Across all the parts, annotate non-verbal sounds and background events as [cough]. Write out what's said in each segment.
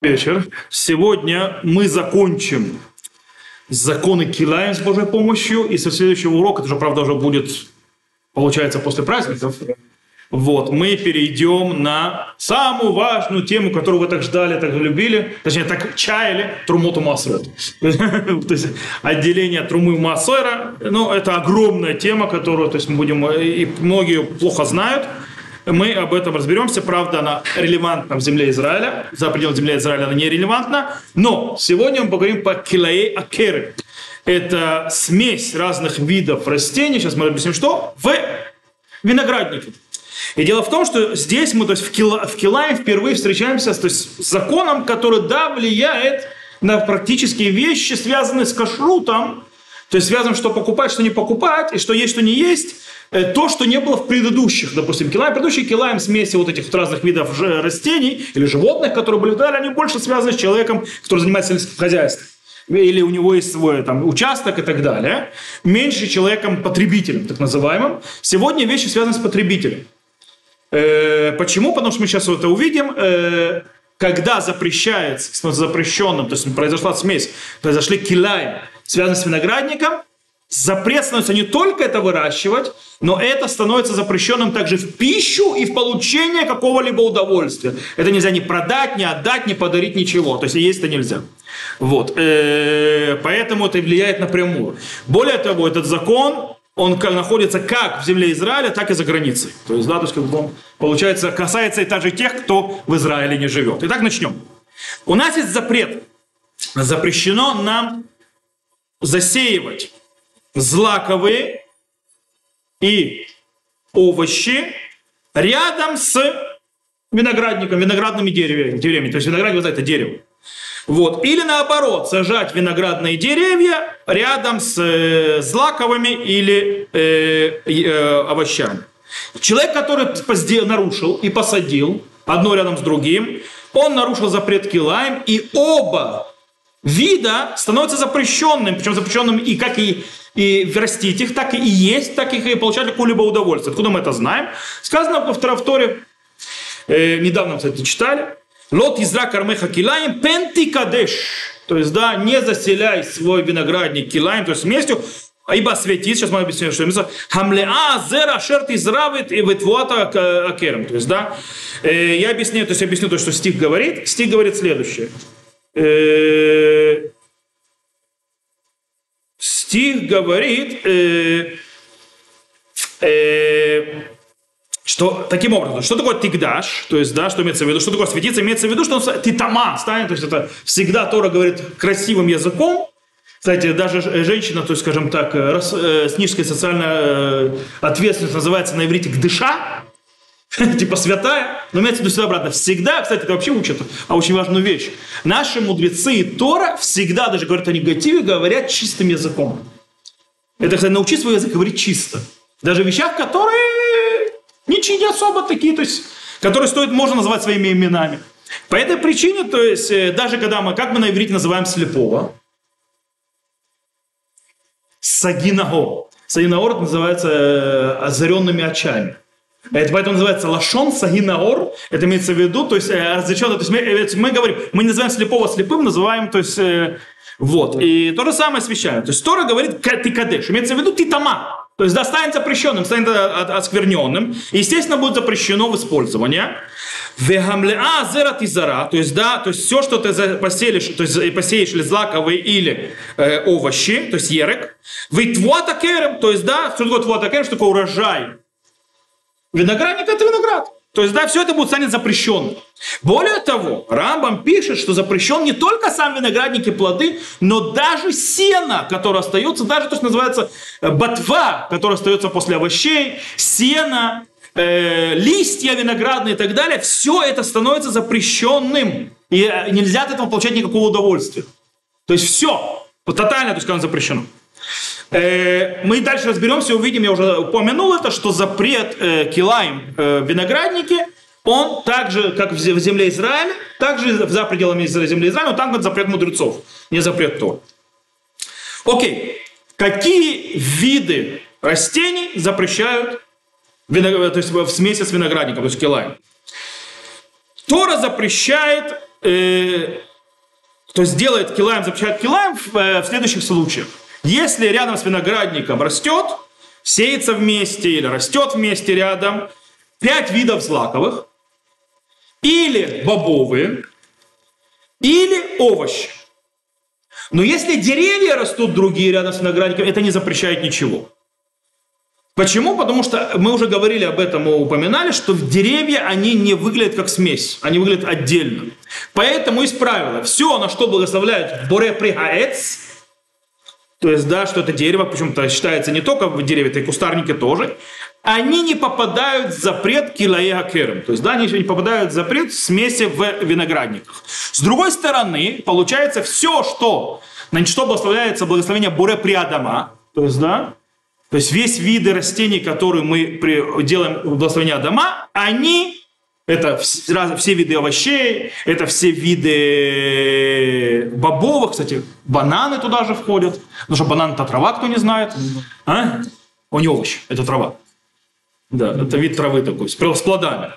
вечер. Сегодня мы закончим законы Килаем с Божьей помощью, и со следующего урока, это же, правда, уже будет, получается, после праздников, вот, мы перейдем на самую важную тему, которую вы так ждали, так любили, точнее, так чаяли, Трумоту Масрот. [laughs] То есть отделение Трумы Масойра, ну, это огромная тема, которую, то есть мы будем, и многие плохо знают, мы об этом разберемся. Правда, она релевантна в земле Израиля. За пределами земли Израиля она не релевантна. Но сегодня мы поговорим по килае акеры. Это смесь разных видов растений. Сейчас мы объясним, что в винограднике. И дело в том, что здесь мы то есть в, кила, в Килае впервые встречаемся то есть, с законом, который, да, влияет на практические вещи, связанные с кашрутом, то есть связано, что покупать, что не покупать, и что есть, что не есть, то, что не было в предыдущих, допустим, килаем. Предыдущие килаем смеси вот этих разных видов растений или животных, которые были далее, они больше связаны с человеком, который занимается сельским хозяйством или у него есть свой там, участок и так далее, меньше человеком-потребителем, так называемым. Сегодня вещи связаны с потребителем. Э, почему? Потому что мы сейчас это увидим. Э, когда запрещается, с запрещенным, то есть произошла смесь, произошли килаем, связанные с виноградником, запрет становится не только это выращивать, но это становится запрещенным также в пищу и в получение какого-либо удовольствия. Это нельзя ни продать, ни отдать, ни подарить, ничего. То есть есть это нельзя. Вот. Э, поэтому это влияет напрямую. Более того, этот закон, он находится как в земле Израиля, так и за границей. То есть, да, то есть, он, получается, касается и также тех, кто в Израиле не живет. Итак, начнем. У нас есть запрет. Запрещено нам засеивать злаковые и овощи рядом с виноградником, виноградными деревьями. То есть виноградник, это дерево. Вот. Или наоборот, сажать виноградные деревья рядом с э, злаковыми или э, э, овощами. Человек, который нарушил и посадил одно рядом с другим, он нарушил запрет Килаем, и оба вида становятся запрещенным, причем запрещенным и как и, и растить их, так и есть, так и получать какое-либо удовольствие. Откуда мы это знаем? Сказано во втором вторе, э, недавно, кстати, читали, Лот изра кармеха килаем пенти кадеш. То есть, да, не заселяй свой виноградник килаем, то есть вместе, ибо светит, сейчас мы объясним, что это хамлеа зера шерт изравит и ветвуата акерем. То есть, да, э, я объясню, то есть объясню то, что стих говорит. Стих говорит следующее. Э, стих говорит, э, э, что таким образом, что такое тигдаш, то есть, да, что имеется в виду, что такое светиться, имеется в виду, что он титама станет, то есть это всегда Тора говорит красивым языком, кстати, даже женщина, то есть, скажем так, рас, э, с низкой социальной э, ответственностью называется на иврите гдыша, [laughs] типа святая, но имеется в виду всегда обратно. Всегда, кстати, это вообще учат, а очень важную вещь. Наши мудрецы и Тора всегда даже говорят о негативе, говорят чистым языком. Это, кстати, научи свой язык говорить чисто. Даже в вещах, которые Ничьи не особо такие, то есть, которые стоит, можно назвать своими именами. По этой причине, то есть, э, даже когда мы, как мы на иврите называем слепого? Сагинаго. Сагинаор это называется э, озаренными очами. Это поэтому называется лашон сагинаор. Это имеется в виду, то есть э, разрешен, то есть мы, мы говорим, мы не называем слепого слепым, называем, то есть вот. И то же самое освящаем. То есть Тора говорит ты кадеш. Имеется в виду ты тама. То есть да, станет запрещенным, станет оскверненным. Естественно, будет запрещено в использовании. Вегамлеа зерат изара, то есть да, то есть все, что ты посеешь, то есть посеешь или злаковые или э, овощи, то есть ерек. Витвуата керем, то есть да, что такое твуата керем, что такое урожай. Виноградник это виноград. То есть, да, все это будет станет запрещенным. Более того, Рамбам пишет, что запрещен не только сам виноградник и плоды, но даже сено, которое остается, даже то, что называется э, ботва, которая остается после овощей, сено, э, листья виноградные и так далее, все это становится запрещенным. И э, нельзя от этого получать никакого удовольствия. То есть все, тотально, то есть, запрещено. Э, мы дальше разберемся, увидим, я уже упомянул это, что запрет э, килаем э, виноградники, он также, как в земле Израиля, также за пределами земли Израиля, но там вот запрет мудрецов, не запрет то. Окей, какие виды растений запрещают виноград, то есть в смеси с виноградником, то есть килаем? Тора запрещает э, то есть делает килаем, запрещает килаем в, э, в следующих случаях. Если рядом с виноградником растет, сеется вместе или растет вместе рядом пять видов злаковых, или бобовые, или овощи. Но если деревья растут другие рядом с виноградником, это не запрещает ничего. Почему? Потому что мы уже говорили об этом, мы упоминали, что в деревья они не выглядят как смесь, они выглядят отдельно. Поэтому есть правило, все, на что благословляют боре пригаец, то есть, да, что это дерево, почему-то считается не только в дереве, это и кустарники тоже, они не попадают в запрет килая керем. То есть, да, они не попадают в запрет смеси в виноградниках. С другой стороны, получается, все, что, на что благословляется благословение буре приадама, то есть, да, то есть весь виды растений, которые мы делаем в благословении Адама, они, это все, виды овощей, это все виды бобовых, кстати, бананы туда же входят, потому что банан это трава, кто не знает. А? Он не овощ, это трава. Да, это вид травы такой, с плодами.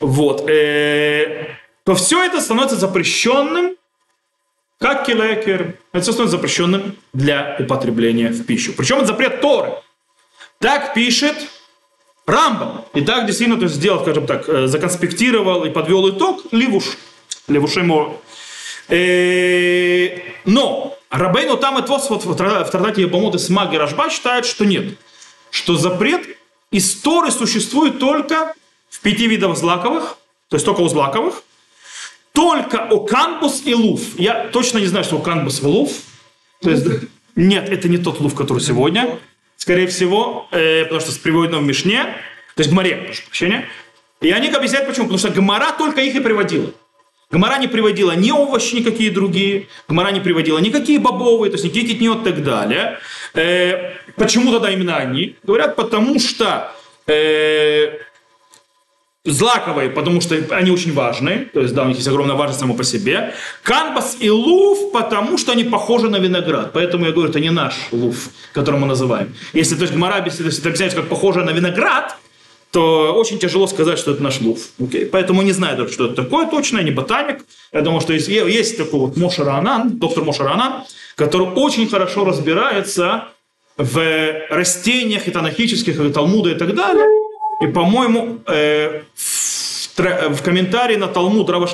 Вот. Э, то все это становится запрещенным, как килекер. Это все становится запрещенным для употребления в пищу. Причем это запрет Торы. Так пишет Рамбам. И так действительно то есть, сделал, скажем так, э, законспектировал и подвел итог Ливуш. Левушемор. Э, но Рабейну там и Твос вот в Традате Ебамот и Смаги Рашба считают, что нет. Что запрет из Торы существует только в пяти видах злаковых, то есть только у злаковых, только о канбус и луф. Я точно не знаю, что у канбус и луф. То есть, нет, это не тот луф, который сегодня. Скорее всего, э, потому что с приводом в Мишне, то есть в Гмаре, прошу прощения. И они объясняют почему. Потому что Гмара только их и приводила. Гмара не приводила ни овощи никакие другие, Гмара не приводила никакие бобовые, то есть никакие китнет и так далее. Э, почему тогда именно они? Говорят, потому что э, злаковые, потому что они очень важны, то есть да, у них есть огромная важность само по себе. Канбас и лув, потому что они похожи на виноград. Поэтому я говорю, это не наш лув, который мы называем. Если то есть Гмара, если это объясняется как похоже на виноград, то очень тяжело сказать, что это наш лув. Okay? Поэтому не знаю, что это такое точно, я не ботаник. Я думаю, что есть, есть такой вот Моша Ранан, доктор Моша Ранан, который очень хорошо разбирается в растениях и танахических, и Талмуда и так далее. И, по-моему, э, в, в комментарии на Талмуд Рава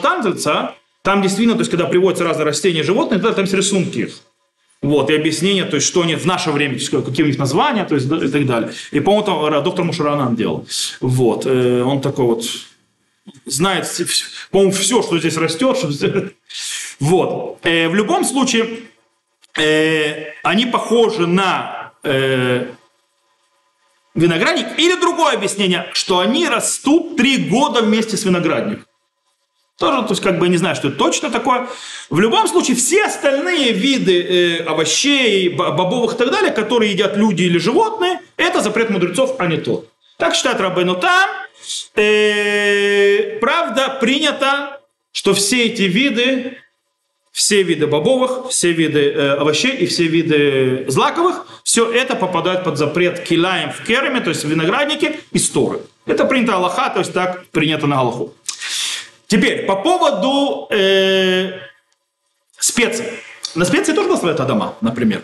там действительно, то есть, когда приводятся разные растения и животные, там есть рисунки их. Вот, и объяснение, то есть, что они в наше время, какие у них названия, то есть, и так далее. И, по-моему, там доктор Мушаранан делал. Вот, э, он такой вот, знает, по-моему, все, что здесь растет. Что... [laughs] Вот. Э, в любом случае, э, они похожи на э, виноградник. Или другое объяснение, что они растут три года вместе с виноградником. Тоже, то есть, как бы не знаю, что это точно такое. В любом случае, все остальные виды э, овощей, бобовых и так далее, которые едят люди или животные, это запрет мудрецов, а не то. Так считает Рабейну там. Э, правда, принято, что все эти виды все виды бобовых, все виды э, овощей и все виды злаковых, все это попадает под запрет килаем в кереме, то есть в винограднике и сторы. Это принято Аллаха, то есть так принято на Аллаху. Теперь, по поводу э, специй. На специи тоже благословляют Адама, например.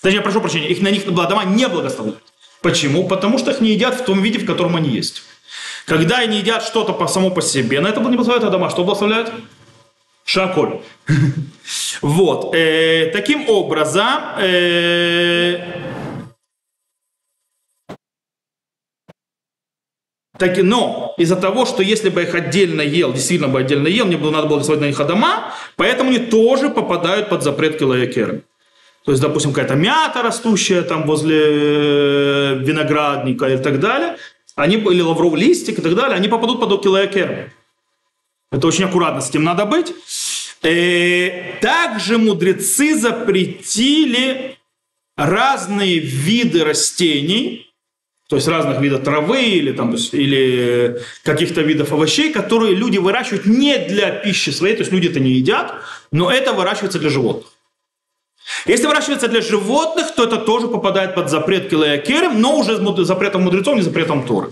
Точнее, прошу прощения, их на них Адама не благословляют. Почему? Потому что их не едят в том виде, в котором они есть. Когда они едят что-то по само по себе, на это не благословляют Адама. Что благословляют? Шаколь. [laughs] Вот. Э, таким образом, э, Так, но из-за того, что если бы я их отдельно ел, действительно бы отдельно ел, мне было, надо было рисовать на них адама, поэтому они тоже попадают под запрет килоякера. То есть, допустим, какая-то мята растущая там возле э, виноградника и так далее, они, или лавровый листик и так далее, они попадут под килоякера. Это очень аккуратно с этим надо быть. Э, также мудрецы запретили разные виды растений, то есть разных видов травы или, там, или каких-то видов овощей, которые люди выращивают не для пищи своей, то есть люди это не едят, но это выращивается для животных. Если выращивается для животных, то это тоже попадает под запрет килоякерем, но уже запретом мудрецов, не запретом Торы.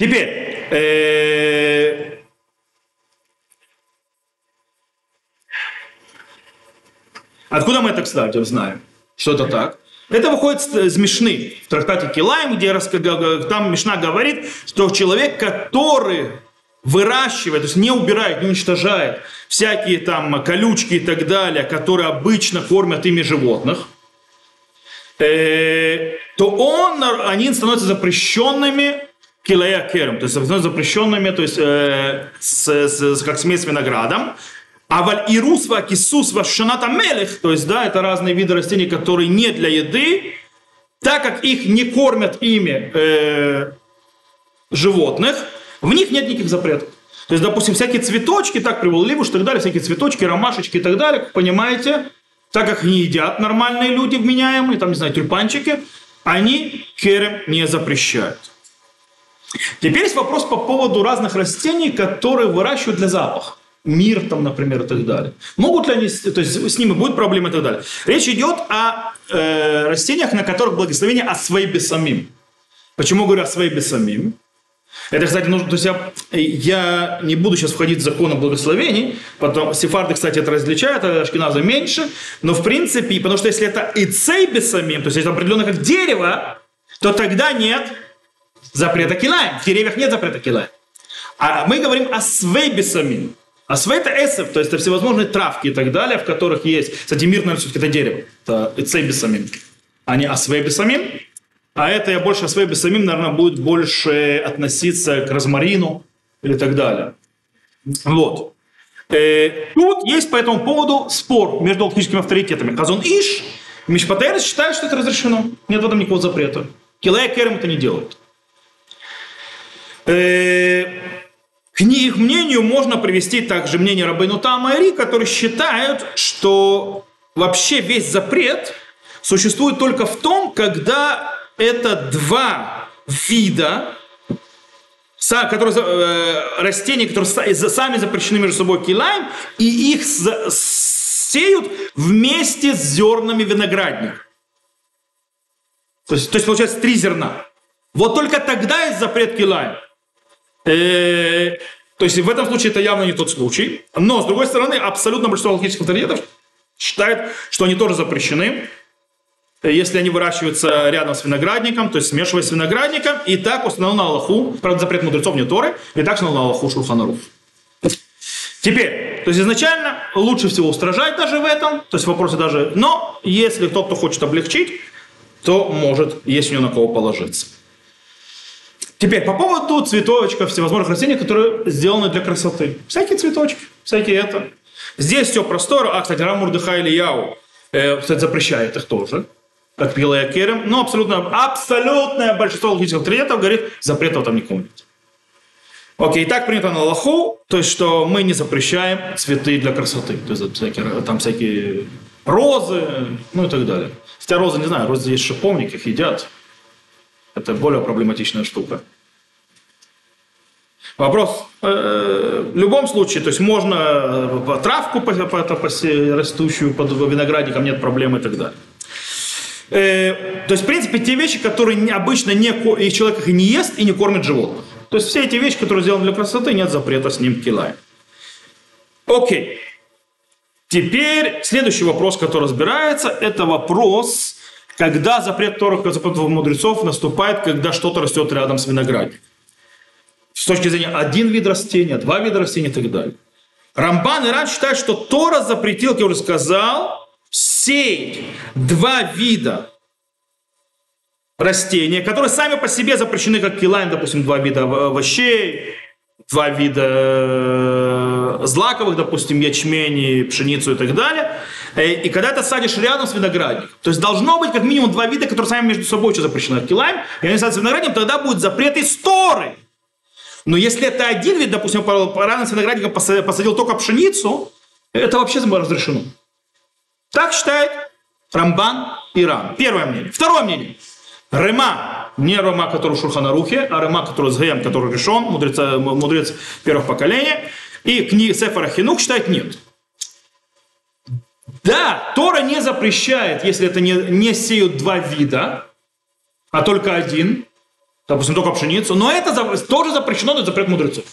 Теперь, э, откуда мы это, кстати, знаем? Что это так? Это выходит из Мишны в трактате Килаем, где там Мишна говорит, что человек, который выращивает, то есть не убирает, не уничтожает всякие там колючки и так далее, которые обычно кормят ими животных, э, то он, они становятся запрещенными килая керем, то есть запрещенными, то есть э, с, с, как смесь с виноградом, а валь ирус ва кисус ва шаната мелех, то есть, да, это разные виды растений, которые не для еды, так как их не кормят ими э, животных, в них нет никаких запретов. То есть, допустим, всякие цветочки, так привел ливуш и так далее, всякие цветочки, ромашечки и так далее, понимаете, так как не едят нормальные люди вменяемые, там, не знаю, тюльпанчики, они керем не запрещают. Теперь есть вопрос по поводу разных растений, которые выращивают для запаха мир там, например, и так далее. Могут ли они, то есть с ними будет проблема и так далее. Речь идет о э, растениях, на которых благословение о своей бесамим. Почему говорю о своей бесамим? Это, кстати, нужно, то есть я, я не буду сейчас входить в закон о благословении, потом сефарды, кстати, это различают, а ашкеназы меньше, но в принципе, потому что если это и цей бесамим, то есть это определенно как дерево, то тогда нет запрета килаем. В деревьях нет запрета килаем. А мы говорим о свейбисамин. А свей это эсэф, то есть это всевозможные травки и так далее, в которых есть... Кстати, мир, наверное, все-таки это дерево. Это эцейбисамин, а не асвейбисамин. А это я больше асвейбисамин, наверное, будет больше относиться к розмарину или так далее. Вот. Э, тут есть по этому поводу спор между алхимическими авторитетами. Казон Иш, Мишпатерес считает, что это разрешено. Нет в этом никакого запрета. Килая Керем это не делают. Э, к их мнению можно привести также мнение Рабейну Тама и Ри, которые считают, что вообще весь запрет существует только в том, когда это два вида которые, э, растения, которые сами запрещены между собой килаем, и их сеют вместе с зернами виноградника. То есть, то есть получается три зерна. Вот только тогда есть запрет килаем. Э, то есть в этом случае это явно не тот случай. Но, с другой стороны, абсолютно большинство алхимических авторитетов считает, что они тоже запрещены, если они выращиваются рядом с виноградником, то есть смешиваясь с виноградником, и так установлено Аллаху, правда, запрет мудрецов не Торы, и так установлено Аллаху Шурханаруф. Теперь, то есть изначально лучше всего устражать даже в этом, то есть вопросы даже, но если тот, кто хочет облегчить, то может, есть у него на кого положиться. Теперь по поводу цветочков, всевозможных растений, которые сделаны для красоты. Всякие цветочки, всякие это. Здесь все простое. А, кстати, Рам Мурдыха или Яу, э, кстати, запрещает их тоже, как Пилая Керем. Но абсолютно, абсолютное большинство логических авторитетов говорит, запретов там никому нет. Окей, так принято на Аллаху, то есть, что мы не запрещаем цветы для красоты. То есть, всякие, там всякие розы, ну и так далее. Хотя розы, не знаю, розы есть шиповник, их едят. Это более проблематичная штука. Вопрос. Э, в любом случае, то есть можно э, травку растущую под виноградником, нет проблем и так далее. Э, то есть, в принципе, те вещи, которые обычно не, и человек их не ест, и не кормит животных. То есть, все эти вещи, которые сделаны для красоты, нет запрета с ним килаем. Окей. Теперь следующий вопрос, который разбирается, это вопрос когда запрет Торах, запретов мудрецов наступает, когда что-то растет рядом с виноградником. С точки зрения один вид растения, два вида растений и так далее. Рамбан и Ран считают, что Тора запретил, как я уже сказал, сеять два вида растения, которые сами по себе запрещены, как килайн, допустим, два вида овощей, два вида э, злаковых, допустим, ячмень, пшеницу и так далее. Э, и когда ты садишь рядом с виноградником, то есть должно быть как минимум два вида, которые сами между собой еще запрещены. Килайм, и они садятся виноградником, тогда будет запрет истории. Но если это один вид, допустим, рядом с виноградником посадил только пшеницу, это вообще разрешено. Так считает Рамбан и Рам. Первое мнение. Второе мнение. Рема, не Рема, который в Шурханарухе, а Рема, который с Гаем, который решен, мудрец, мудрец первых поколений. И книга Сефара Хинук считает нет. Да, Тора не запрещает, если это не, не сеют два вида, а только один, допустим, только пшеницу, но это тоже запрещено, но это запрет мудрецов.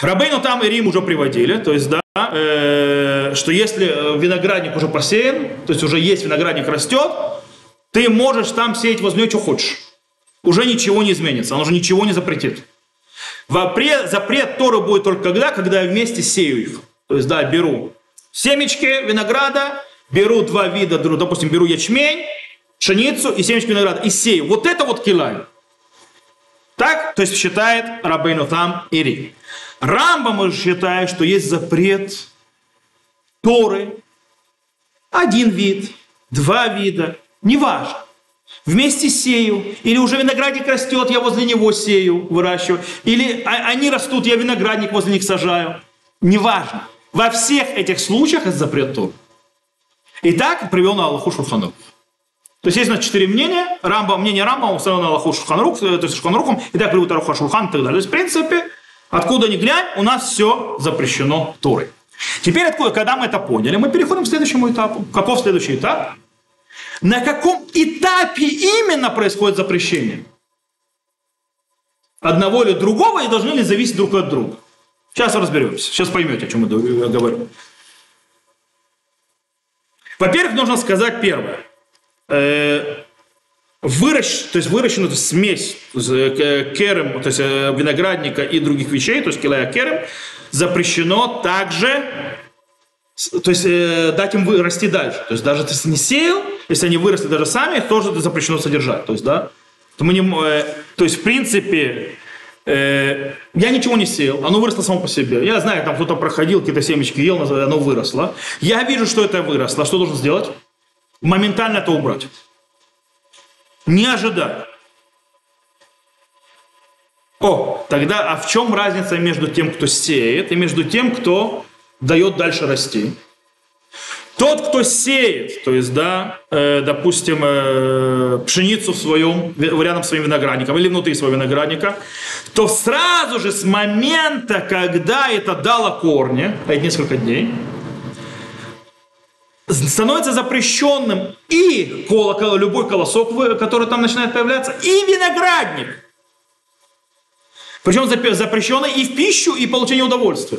Рабейну там и Рим уже приводили, то есть, да, э, что если э, виноградник уже посеян, то есть уже есть виноградник растет, ты можешь там сеять возле него, что хочешь. Уже ничего не изменится, он уже ничего не запретит. Запрет, запрет Торы будет только тогда, когда я вместе сею их. То есть, да, беру семечки винограда, беру два вида, допустим, беру ячмень, пшеницу и семечки винограда и сею. Вот это вот килай. Так, то есть считает Рабейну там Ири. Рамбам считает, что есть запрет Торы, один вид, два вида, неважно. Вместе сею, или уже виноградник растет, я возле него сею, выращиваю, или а, они растут, я виноградник возле них сажаю. Неважно. Во всех этих случаях это запрет Торы. Итак, привел на Аллаху Шурхану. То есть есть у нас четыре мнения. Рамба, мнение Рамба, установлено на Аллаху Шурханрух, э, то есть Шурханрухом, и так приводит Аруха Шурхан и так далее. То есть, в принципе, Откуда ни глянь, у нас все запрещено Торой. Теперь, откуда, когда мы это поняли, мы переходим к следующему этапу. Каков следующий этап? На каком этапе именно происходит запрещение? Одного или другого и должны ли зависеть друг от друга? Сейчас разберемся. Сейчас поймете, о чем я говорю. Во-первых, нужно сказать первое. Э, выращ, то есть есть смесь э, керем, то есть э, виноградника и других вещей, то есть килая керем, запрещено также то есть э, дать им расти дальше. То есть даже если не сеял, если они выросли даже сами, тоже запрещено содержать. То есть, да, то, мы не, э, то есть в принципе, э, я ничего не сеял, оно выросло само по себе. Я знаю, там кто-то проходил, какие-то семечки ел, оно выросло. Я вижу, что это выросло. Что должен сделать? Моментально это убрать. Не ожидая. О, тогда а в чем разница между тем, кто сеет, и между тем, кто дает дальше расти? Тот, кто сеет, то есть, да, э, допустим, э, пшеницу в своем, рядом с своим виноградником или внутри своего виноградника, то сразу же с момента, когда это дало корни, а это несколько дней, становится запрещенным и колокол, любой колосок, который там начинает появляться, и виноградник. Причем запрещенный и в пищу, и получение удовольствия.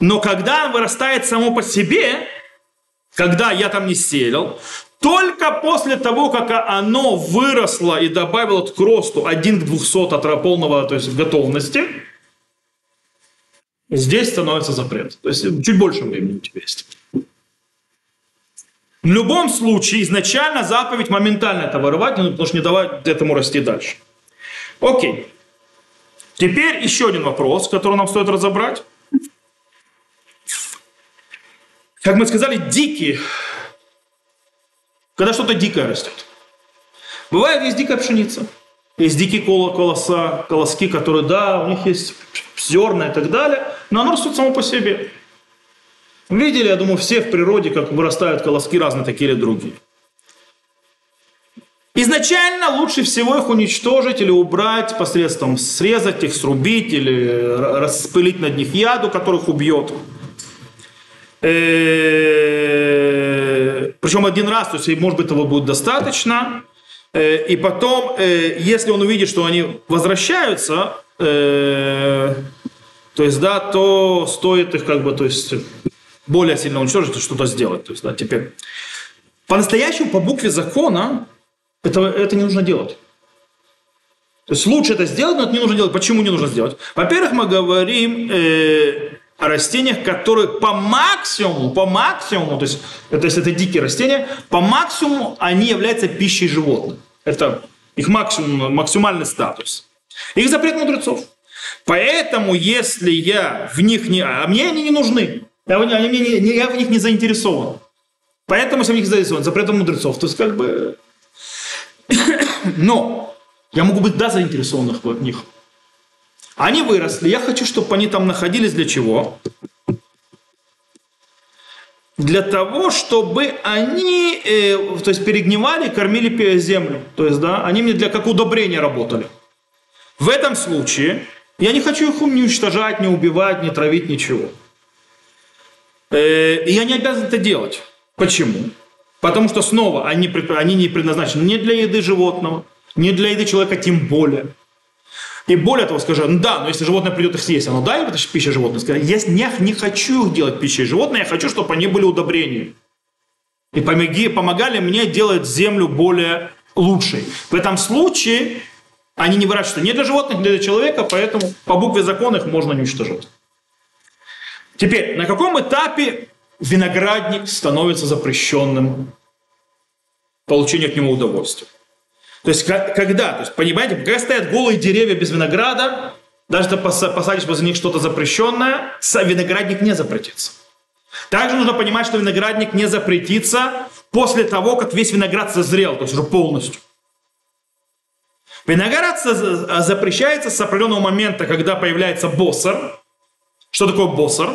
Но когда вырастает само по себе, когда я там не селил, только после того, как оно выросло и добавило к росту 1 к 200 от полного то есть готовности, здесь становится запрет. То есть чуть больше времени у тебя есть. В любом случае, изначально заповедь моментально это вырывать, ну, потому что не давать этому расти дальше. Окей. Теперь еще один вопрос, который нам стоит разобрать. Как мы сказали, дикие. Когда что-то дикое растет. Бывает, есть дикая пшеница. Есть дикие колоса, колоски, которые, да, у них есть зерна и так далее, но оно растет само по себе. Видели, я думаю, все в природе, как вырастают колоски разные такие или другие. Изначально лучше всего их уничтожить или убрать посредством срезать их, срубить или распылить над них яду, которых убьет. Э, Причем один раз, то есть, может быть, этого будет достаточно. Э, и потом, э, если он увидит, что они возвращаются, то есть, да, то стоит их как бы, то есть, более сильно уничтожить что-то сделать. То есть, да, теперь. По-настоящему, по букве закона, это, это не нужно делать. То есть лучше это сделать, но это не нужно делать. Почему не нужно сделать? Во-первых, мы говорим о растениях, которые по максимуму, по максимуму, то есть это, если это дикие растения, по максимуму они являются пищей животных. Это их максимум, максимальный статус. Их запрет мудрецов. Поэтому, если я в них не... А мне они не нужны. Я, они мне не, я в них не заинтересован. Поэтому я в них заинтересован. Запретом мудрецов. То есть, как бы... [coughs] Но я могу быть, да, заинтересован в них. Они выросли. Я хочу, чтобы они там находились для чего? Для того, чтобы они, э, то есть, перегнивали, кормили землю. То есть, да, они мне для как удобрения работали. В этом случае я не хочу их не уничтожать, не убивать, не травить, ничего. Э, я не обязан это делать. Почему? Потому что снова они, они не предназначены ни для еды животного, ни для еды человека тем более. И более того, скажи, да, но если животное придет их съесть, оно да, это пища животных? Скажи, я не, не хочу их делать пищей животных, я хочу, чтобы они были удобрением. И помоги, помогали мне делать землю более лучшей. В этом случае они не выращиваются ни для животных, ни для человека, поэтому по букве закона их можно уничтожать. Теперь, на каком этапе виноградник становится запрещенным получение от него удовольствия? То есть, когда, то есть, понимаете, когда стоят голые деревья без винограда, даже если посадишь возле них что-то запрещенное, виноградник не запретится. Также нужно понимать, что виноградник не запретится после того, как весь виноград созрел, то есть уже полностью. Виноград запрещается с определенного момента, когда появляется боссер. Что такое боссер?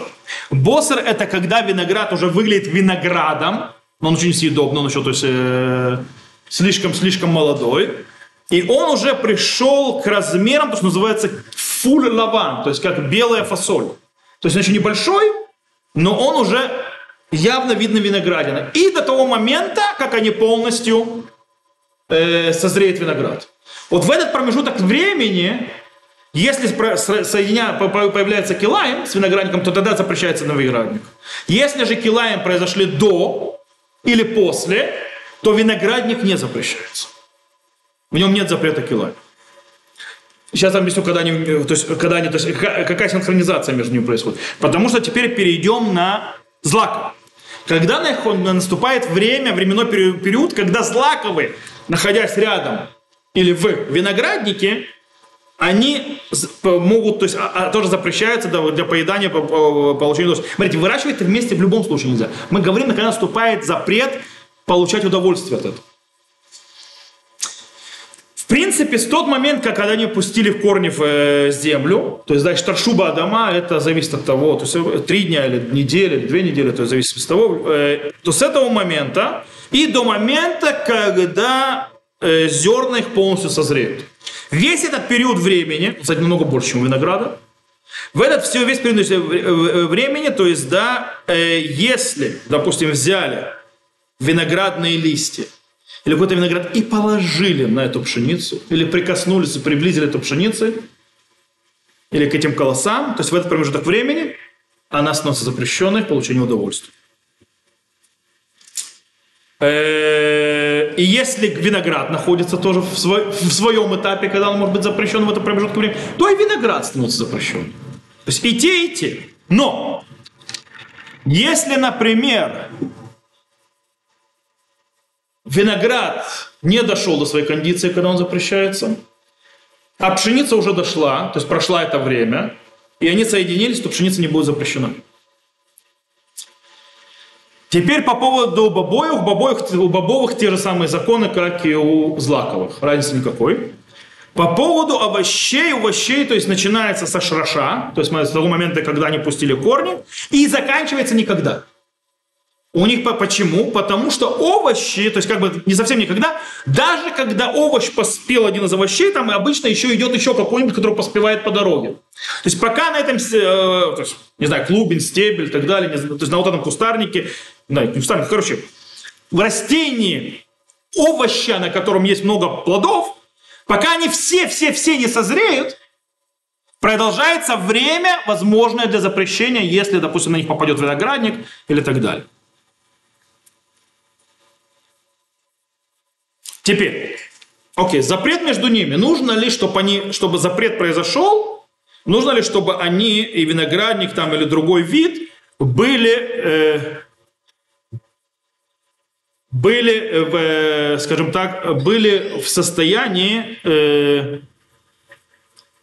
Боссер – это когда виноград уже выглядит виноградом, но он очень съедобный, он еще то есть, э, слишком-слишком молодой. И он уже пришел к размерам, то, что называется фуль лаван, то есть как белая фасоль. То есть он еще небольшой, но он уже явно видно виноградина. И до того момента, как они полностью э, созреет виноград. Вот в этот промежуток времени если соединя, появляется килаем с виноградником, то тогда запрещается на виноградник. Если же килаем произошли до или после, то виноградник не запрещается. В нем нет запрета килаем. Сейчас я объясню, когда они, то есть, когда они, то есть, какая синхронизация между ними происходит. Потому что теперь перейдем на злаковые. Когда наступает время, временной период, когда злаковые, находясь рядом или в винограднике, они могут, то есть а, а, тоже запрещаются для поедания, получения удовольствия. Смотрите, выращивать их вместе в любом случае нельзя. Мы говорим, когда наступает запрет получать удовольствие от этого. В принципе, с тот момент, как когда они пустили в корни в э, землю, то есть, значит, Таршуба Адама, это зависит от того, то есть э, три дня или недели, две недели, то есть зависит от того, э, то с этого момента и до момента, когда зерна их полностью созреют. Весь этот период времени, кстати, намного больше, чем у винограда, в этот все весь период времени, то есть, да, если, допустим, взяли виноградные листья или какой-то виноград и положили на эту пшеницу, или прикоснулись и приблизили эту пшеницу, или к этим колосам, то есть в этот промежуток времени она становится запрещенной в получении удовольствия. Э, и если виноград находится тоже в, своем этапе, когда он может быть запрещен в этом промежутке времени, то и виноград становится запрещенным. То есть и те, и те. Но если, например, виноград не дошел до своей кондиции, когда он запрещается, а пшеница уже дошла, то есть прошла это время, и они соединились, то пшеница не будет запрещена. Теперь по поводу бобоев. бобоев у бобовых те же самые законы, как и у злаковых. Разницы никакой. По поводу овощей, овощей, то есть начинается со шраша, то есть с того момента, когда они пустили корни, и заканчивается никогда. У них почему? Потому что овощи, то есть как бы не совсем никогда, даже когда овощ поспел один из овощей, там обычно еще идет еще какой-нибудь, который поспевает по дороге. То есть пока на этом, э, то есть, не знаю, клубень, стебель и так далее, не, то есть на вот этом кустарнике, да, не кустарник, короче, в растении овоща, на котором есть много плодов, пока они все-все-все не созреют, продолжается время, возможное для запрещения, если, допустим, на них попадет виноградник или так далее. Теперь, окей, запрет между ними. Нужно ли, чтобы, они, чтобы запрет произошел? Нужно ли, чтобы они, и виноградник там, или другой вид, были, э, были э, скажем так, были в состоянии, э,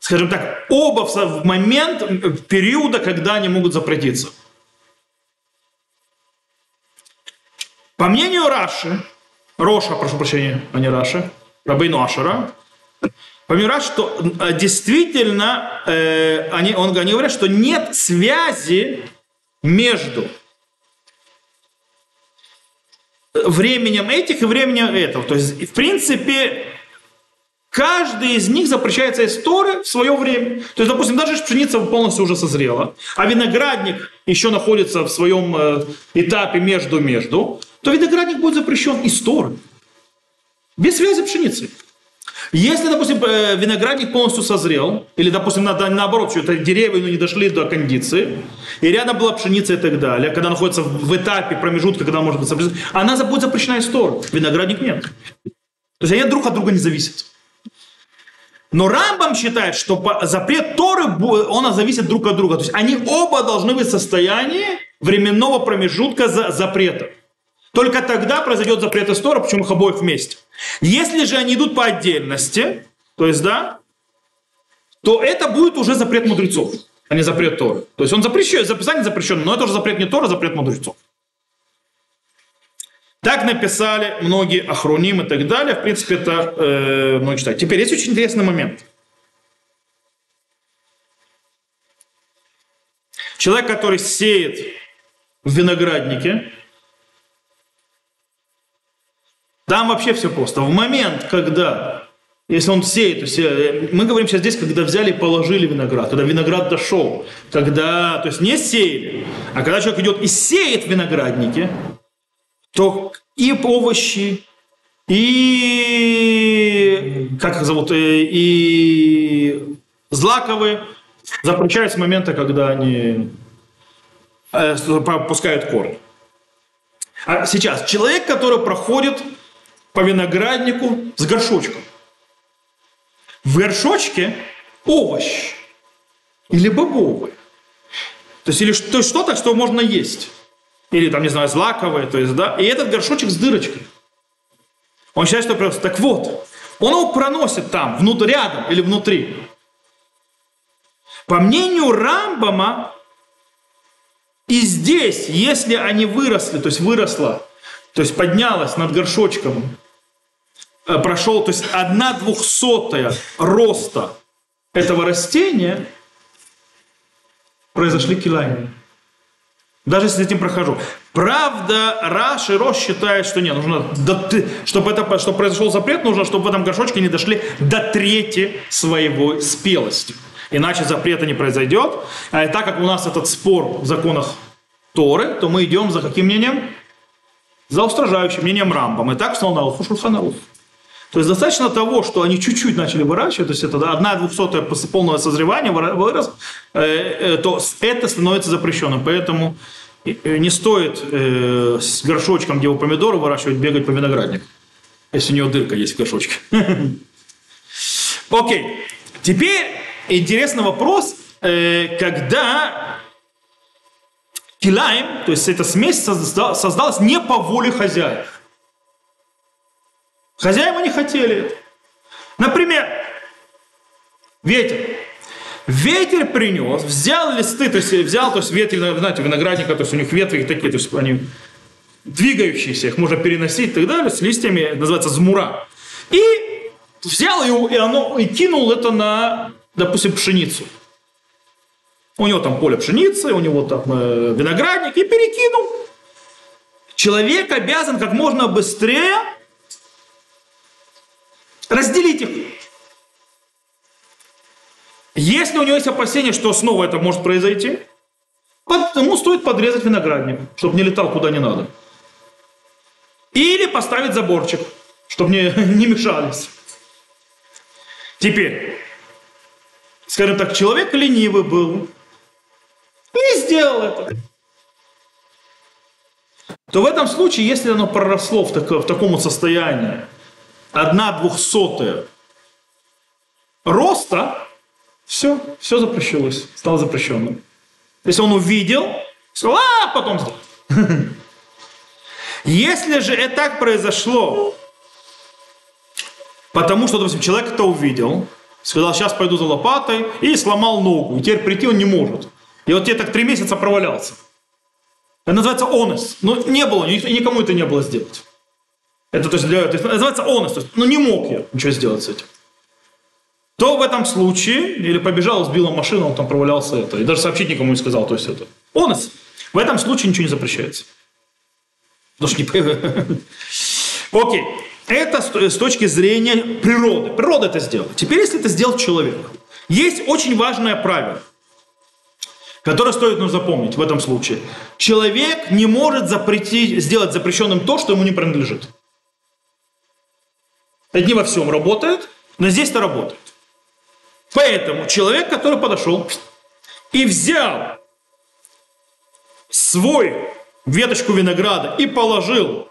скажем так, оба в момент периода, когда они могут запретиться. По мнению Раши, Роша, прошу прощения, а не Раша, Рабейну Ашера, Помимо что э, действительно, э, они, он, они говорят, что нет связи между временем этих и временем этого. То есть, в принципе, каждый из них запрещается из Торы в свое время. То есть, допустим, даже пшеница полностью уже созрела, а виноградник еще находится в своем э, этапе между-между, то виноградник будет запрещен из Торы. Без связи пшеницы. Если, допустим, э, виноградник полностью созрел, или, допустим, на, наоборот, что-то деревья ну, не дошли до кондиции, и рядом была пшеница и так далее, когда находится в этапе промежутка, когда может быть запрещена, она будет запрещена из Торы. Виноградник нет. То есть они друг от друга не зависят. Но Рамбам считает, что запрет Торы, он зависит друг от друга. То есть они оба должны быть в состоянии временного промежутка за запрета. Только тогда произойдет запрет из Тора, почему их обоих вместе. Если же они идут по отдельности, то есть, да, то это будет уже запрет мудрецов, а не запрет Торы. То есть он запрещен, записание запрещено, но это уже запрет не Тора, а запрет мудрецов. Так написали многие охруним и так далее. В принципе, это э, многие читают. Теперь есть очень интересный момент. Человек, который сеет в винограднике, там вообще все просто. В момент, когда, если он сеет, то есть э, мы говорим сейчас здесь, когда взяли и положили виноград, когда виноград дошел, когда, то есть не сеяли, а когда человек идет и сеет в винограднике, то и овощи, и, как их зовут, э, и злаковые запрещают с момента, когда они э, пускают корни. А сейчас человек, который проходит по винограднику с горшочком. В горшочке овощ или бобовый. То есть, или что-то, что можно есть. Или там, не знаю, злаковое, то есть, да. И этот горшочек с дырочкой. Он считает, что просто. Так вот, он его проносит там, внутрь, рядом или внутри. По мнению Рамбама, и здесь, если они выросли, то есть выросла, то есть поднялась над горшочком прошел, то есть одна двухсотая роста этого растения произошли килайны. Даже если с этим прохожу. Правда, Раш и Рош считает, что нет, нужно, до, чтобы, это, чтобы произошел запрет, нужно, чтобы в этом горшочке не дошли до трети своего спелости. Иначе запрета не произойдет. А так как у нас этот спор в законах Торы, то мы идем за каким мнением? За устражающим мнением Рамбом. И так стал на Алфу Шурханарух. То есть достаточно того, что они чуть-чуть начали выращивать, то есть это одна двухсотая после полного созревания вырос, э, э, то это становится запрещенным. Поэтому э, не стоит с горшочком, где у помидоры выращивать, бегать по винограднику, если у него дырка есть в горшочке. [laughs] Окей. Теперь интересный вопрос, когда Килайм, то есть эта смесь создалась не по воле хозяев. Хозяева не хотели Например, ветер. Ветер принес, взял листы, то есть взял, то есть ветер, знаете, виноградника, то есть у них ветви такие, то есть они двигающиеся, их можно переносить и так далее, с листьями, называется змура. И взял его, и, оно, и кинул это на, допустим, пшеницу. У него там поле пшеницы, у него там э, виноградник, и перекинул. Человек обязан как можно быстрее Разделить их. Если у него есть опасение, что снова это может произойти, ему стоит подрезать виноградник, чтобы не летал куда не надо. Или поставить заборчик, чтобы не, [laughs] не мешались. Теперь, скажем так, человек ленивый был и сделал это. То в этом случае, если оно проросло в, так, в таком состоянии, одна двухсотая роста, все, все запрещилось, стало запрещенным. Если он увидел, сказал, а потом сделал. [laughs] Если же это так произошло, потому что, допустим, человек это увидел, сказал, сейчас пойду за лопатой, и сломал ногу, и теперь прийти он не может. И вот тебе так три месяца провалялся. Это называется онес. Но не было, никому это не было сделать. Это, то есть, для, то называется онес, то есть, ну не мог я ничего сделать с этим. То в этом случае, или побежал, сбила машину, он там провалялся это, и даже сообщить никому не сказал, то есть это. Онес. В этом случае ничего не запрещается. Потому что не... [laughs] Окей. Это с точки зрения природы. Природа это сделала. Теперь, если это сделал человек, есть очень важное правило, которое стоит нам запомнить в этом случае. Человек не может запретить, сделать запрещенным то, что ему не принадлежит. Не во всем работает, Но здесь это работает. Поэтому человек, который подошел и взял свой веточку винограда и положил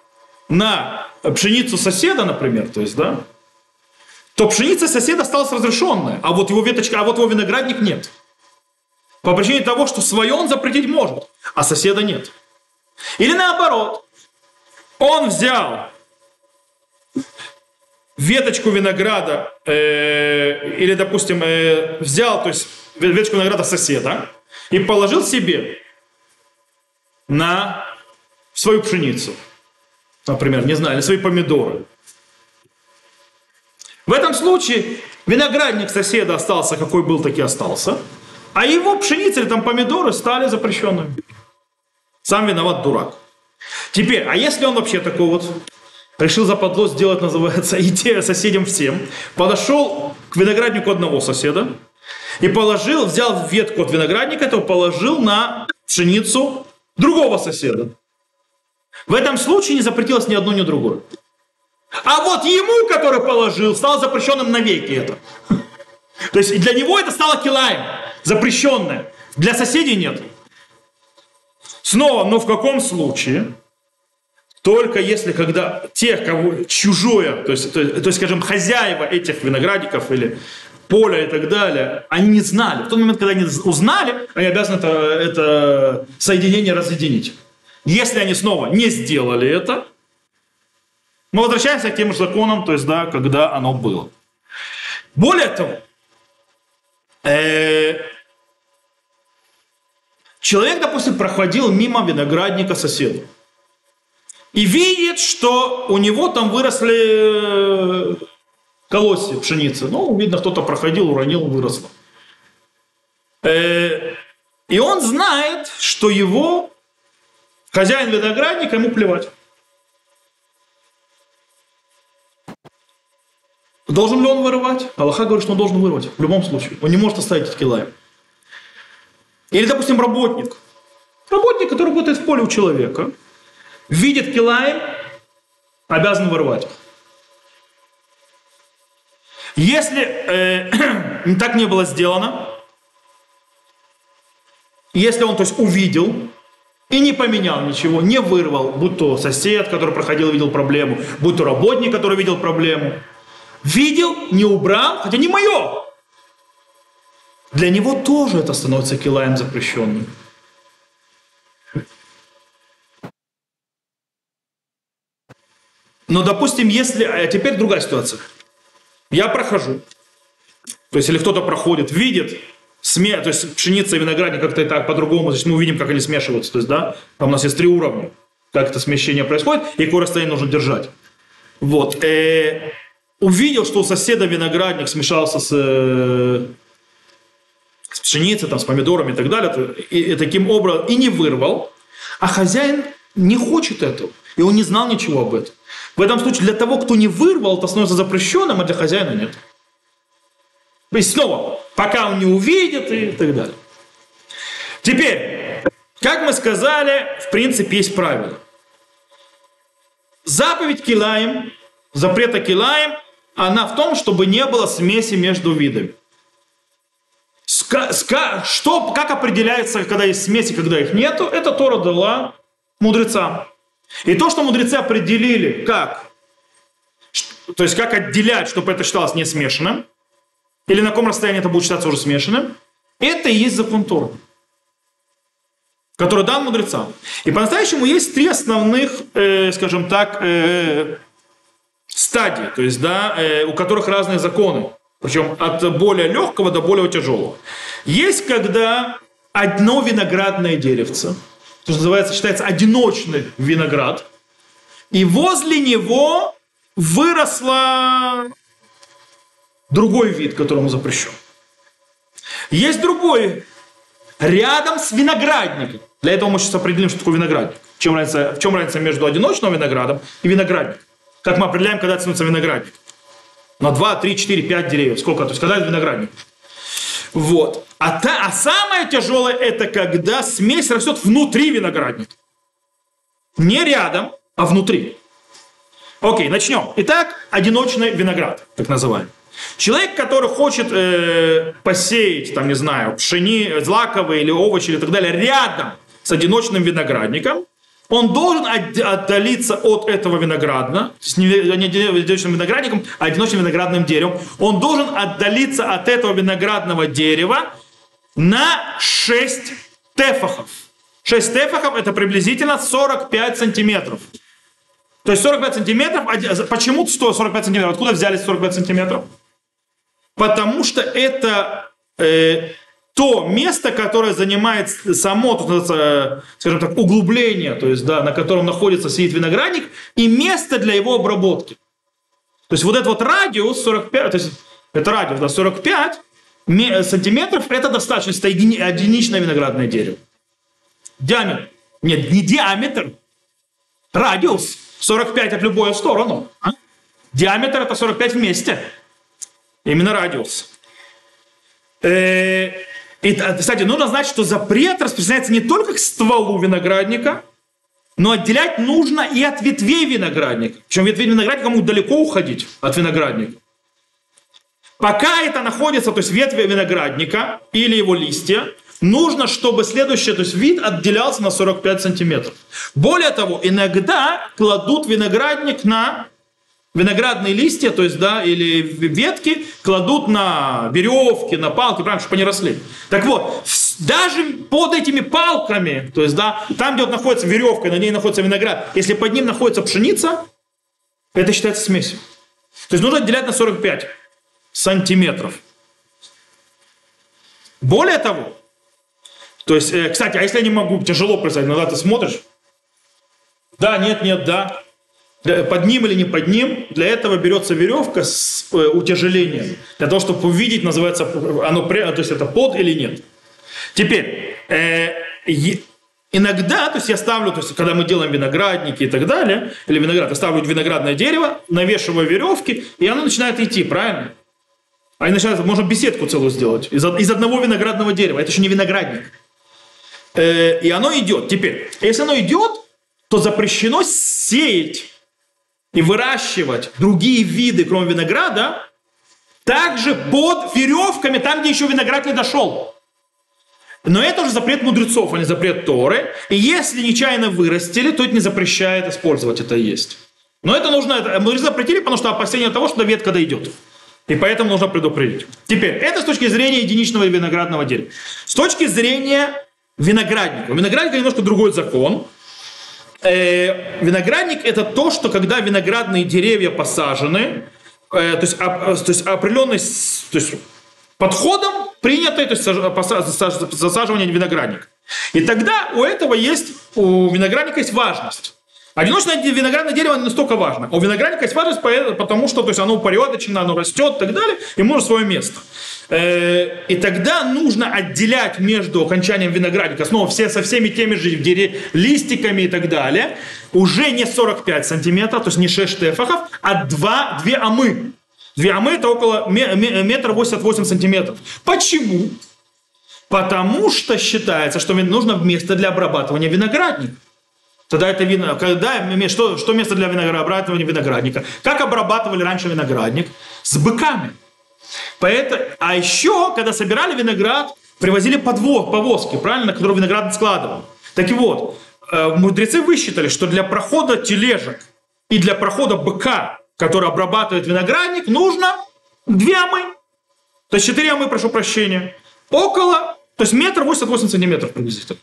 на пшеницу соседа, например, то есть, да, то пшеница соседа осталась разрешенная, а вот его веточка, а вот его виноградник нет. По причине того, что свое он запретить может, а соседа нет. Или наоборот, он взял веточку винограда, э, или, допустим, э, взял, то есть веточку винограда соседа и положил себе на свою пшеницу, например, не знаю, или свои помидоры. В этом случае виноградник соседа остался, какой был, так и остался, а его пшеница или там помидоры стали запрещенными. Сам виноват дурак. Теперь, а если он вообще такой вот решил западло сделать, называется, [laughs] идея соседям всем, подошел к винограднику одного соседа и положил, взял ветку от виноградника этого, положил на пшеницу другого соседа. В этом случае не запретилось ни одно, ни другое. А вот ему, который положил, стало запрещенным навеки это. [laughs] То есть для него это стало килаем, запрещенное. Для соседей нет. Снова, но в каком случае? Только если когда тех, кого чужое, то есть, то, то есть, скажем, хозяева этих виноградиков или поля и так далее, они не знали. В тот момент, когда они узнали, они обязаны это, это соединение разъединить. Если они снова не сделали это, мы возвращаемся к тем же законам, то есть, да, когда оно было. Более того, э, человек, допустим, проходил мимо виноградника соседа и видит, что у него там выросли э, колосья пшеницы. Ну, видно, кто-то проходил, уронил, выросло. Э, и он знает, что его хозяин виноградника, ему плевать. Должен ли он вырывать? Аллаха говорит, что он должен вырвать. В любом случае. Он не может оставить эти килаем. Или, допустим, работник. Работник, который работает в поле у человека – видит килаем, обязан вырвать. Если э, [clears throat] так не было сделано, если он то есть, увидел и не поменял ничего, не вырвал, будь то сосед, который проходил, видел проблему, будь то работник, который видел проблему, видел, не убрал, хотя не мое, для него тоже это становится килаем запрещенным. Но, допустим, если... А теперь другая ситуация. Я прохожу. То есть, или кто-то проходит, видит, сме... то есть, пшеница и виноградник как-то и так по-другому, значит, мы увидим, как они смешиваются. То есть, да, там у нас есть три уровня, как это смещение происходит, и какое расстояние нужно держать. Вот. Э, увидел, что у соседа виноградник смешался с, э, с пшеницей, там, с помидорами и так далее, и, и таким образом, и не вырвал, а хозяин не хочет этого, и он не знал ничего об этом. В этом случае для того, кто не вырвал, это становится запрещенным, а для хозяина нет. Есть снова, пока он не увидит и так далее. Теперь, как мы сказали, в принципе есть правило. Заповедь Килаем, запрета Килаем, она в том, чтобы не было смеси между видами. Что, как определяется, когда есть смеси, когда их нету, это Тора дала мудрецам. И то, что мудрецы определили, как, то есть как отделять, чтобы это считалось не смешанным, или на каком расстоянии это будет считаться уже смешанным, это и есть закон Тора, который дан мудрецам. И по-настоящему есть три основных, э, скажем так, э, стадии, то есть, да, э, у которых разные законы, причем от более легкого до более тяжелого. Есть, когда одно виноградное деревце – что называется, считается одиночный виноград. И возле него выросла другой вид, которому запрещен. Есть другой, рядом с виноградником. Для этого мы сейчас определим, что такое виноградник. Чем разница, в чем разница между одиночным виноградом и виноградником? Как мы определяем, когда ценится виноградник? На 2, 3, 4, 5 деревьев. Сколько? То есть, когда это виноградник? Вот. А, та, а самое тяжелое это когда смесь растет внутри виноградника. Не рядом, а внутри. Окей, начнем. Итак, одиночный виноград, так называемый. Человек, который хочет э, посеять, там, не знаю, пшени, злаковые или овощи или так далее, рядом с одиночным виноградником, он должен отдалиться от этого винограда, с не одиночным виноградником, а одиночным виноградным деревом. Он должен отдалиться от этого виноградного дерева на 6 тефахов. 6 тефахов это приблизительно 45 сантиметров. То есть 45 сантиметров, почему 145 сантиметров? Откуда взялись 45 сантиметров? Потому что это э, то место, которое занимает само, скажем так, углубление, то есть, да, на котором находится сидит виноградник, и место для его обработки. То есть вот этот вот радиус 45, то есть это радиус, да, 45 сантиметров, это достаточно, это единичное виноградное дерево. Диаметр. Нет, не диаметр, радиус 45 от любой сторону. А? Диаметр это 45 вместе. Именно радиус. Э, и, кстати, нужно знать, что запрет распространяется не только к стволу виноградника, но отделять нужно и от ветвей виноградника. Причем ветви виноградника могут далеко уходить от виноградника. Пока это находится, то есть ветви виноградника или его листья, нужно, чтобы следующий, то есть вид отделялся на 45 сантиметров. Более того, иногда кладут виноградник на виноградные листья, то есть, да, или ветки кладут на веревки, на палки, правильно, чтобы они росли. Так вот, даже под этими палками, то есть, да, там, где вот находится веревка, на ней находится виноград, если под ним находится пшеница, это считается смесью. То есть нужно отделять на 45 сантиметров. Более того, то есть, э, кстати, а если я не могу, тяжело представить, иногда ты смотришь, да, нет, нет, да, под ним или не под ним, для этого берется веревка с э, утяжелением. Для того, чтобы увидеть, называется, оно, то есть это под или нет. Теперь, э, иногда, то есть я ставлю, то есть когда мы делаем виноградники и так далее, или виноград, я ставлю виноградное дерево, навешиваю веревки, и оно начинает идти, правильно? А начинает, можно беседку целую сделать из, из одного виноградного дерева. Это еще не виноградник. Э, и оно идет. Теперь, если оно идет, то запрещено сеять и выращивать другие виды, кроме винограда, также под веревками, там, где еще виноград не дошел. Но это уже запрет мудрецов, а не запрет Торы. И если нечаянно вырастили, то это не запрещает использовать это есть. Но это нужно, мы запретили, потому что опасение того, что ветка дойдет. И поэтому нужно предупредить. Теперь, это с точки зрения единичного виноградного дерева. С точки зрения виноградника. У виноградника немножко другой закон э, виноградник это то, что когда виноградные деревья посажены, э, то, есть, а, то есть определенный то есть, подходом принятый, то есть засаживание виноградника. И тогда у этого есть, у виноградника есть важность. Одиночное виноградное дерево настолько важно. У виноградника есть важность, потому что то есть оно упорядочено, оно растет и так далее, и может свое место. Э, и тогда нужно отделять между окончанием виноградника, снова все со всеми теми же листиками и так далее, уже не 45 сантиметров, то есть не 6 штефахов, а 2, 2 амы. 2 амы это около метра 88 сантиметров. Почему? Потому что считается, что нужно место для обрабатывания виноградника. Тогда это вино, когда, что, что место для обрабатывания виноградника? Как обрабатывали раньше виноградник? С быками. Поэтому, а еще, когда собирали виноград, привозили подвоз, повозки, правильно, на которые виноград складывал. Так и вот, э, мудрецы высчитали, что для прохода тележек и для прохода быка, который обрабатывает виноградник, нужно две амы. То есть четыре амы, прошу прощения. Около, то есть метр 88 сантиметров приблизительно.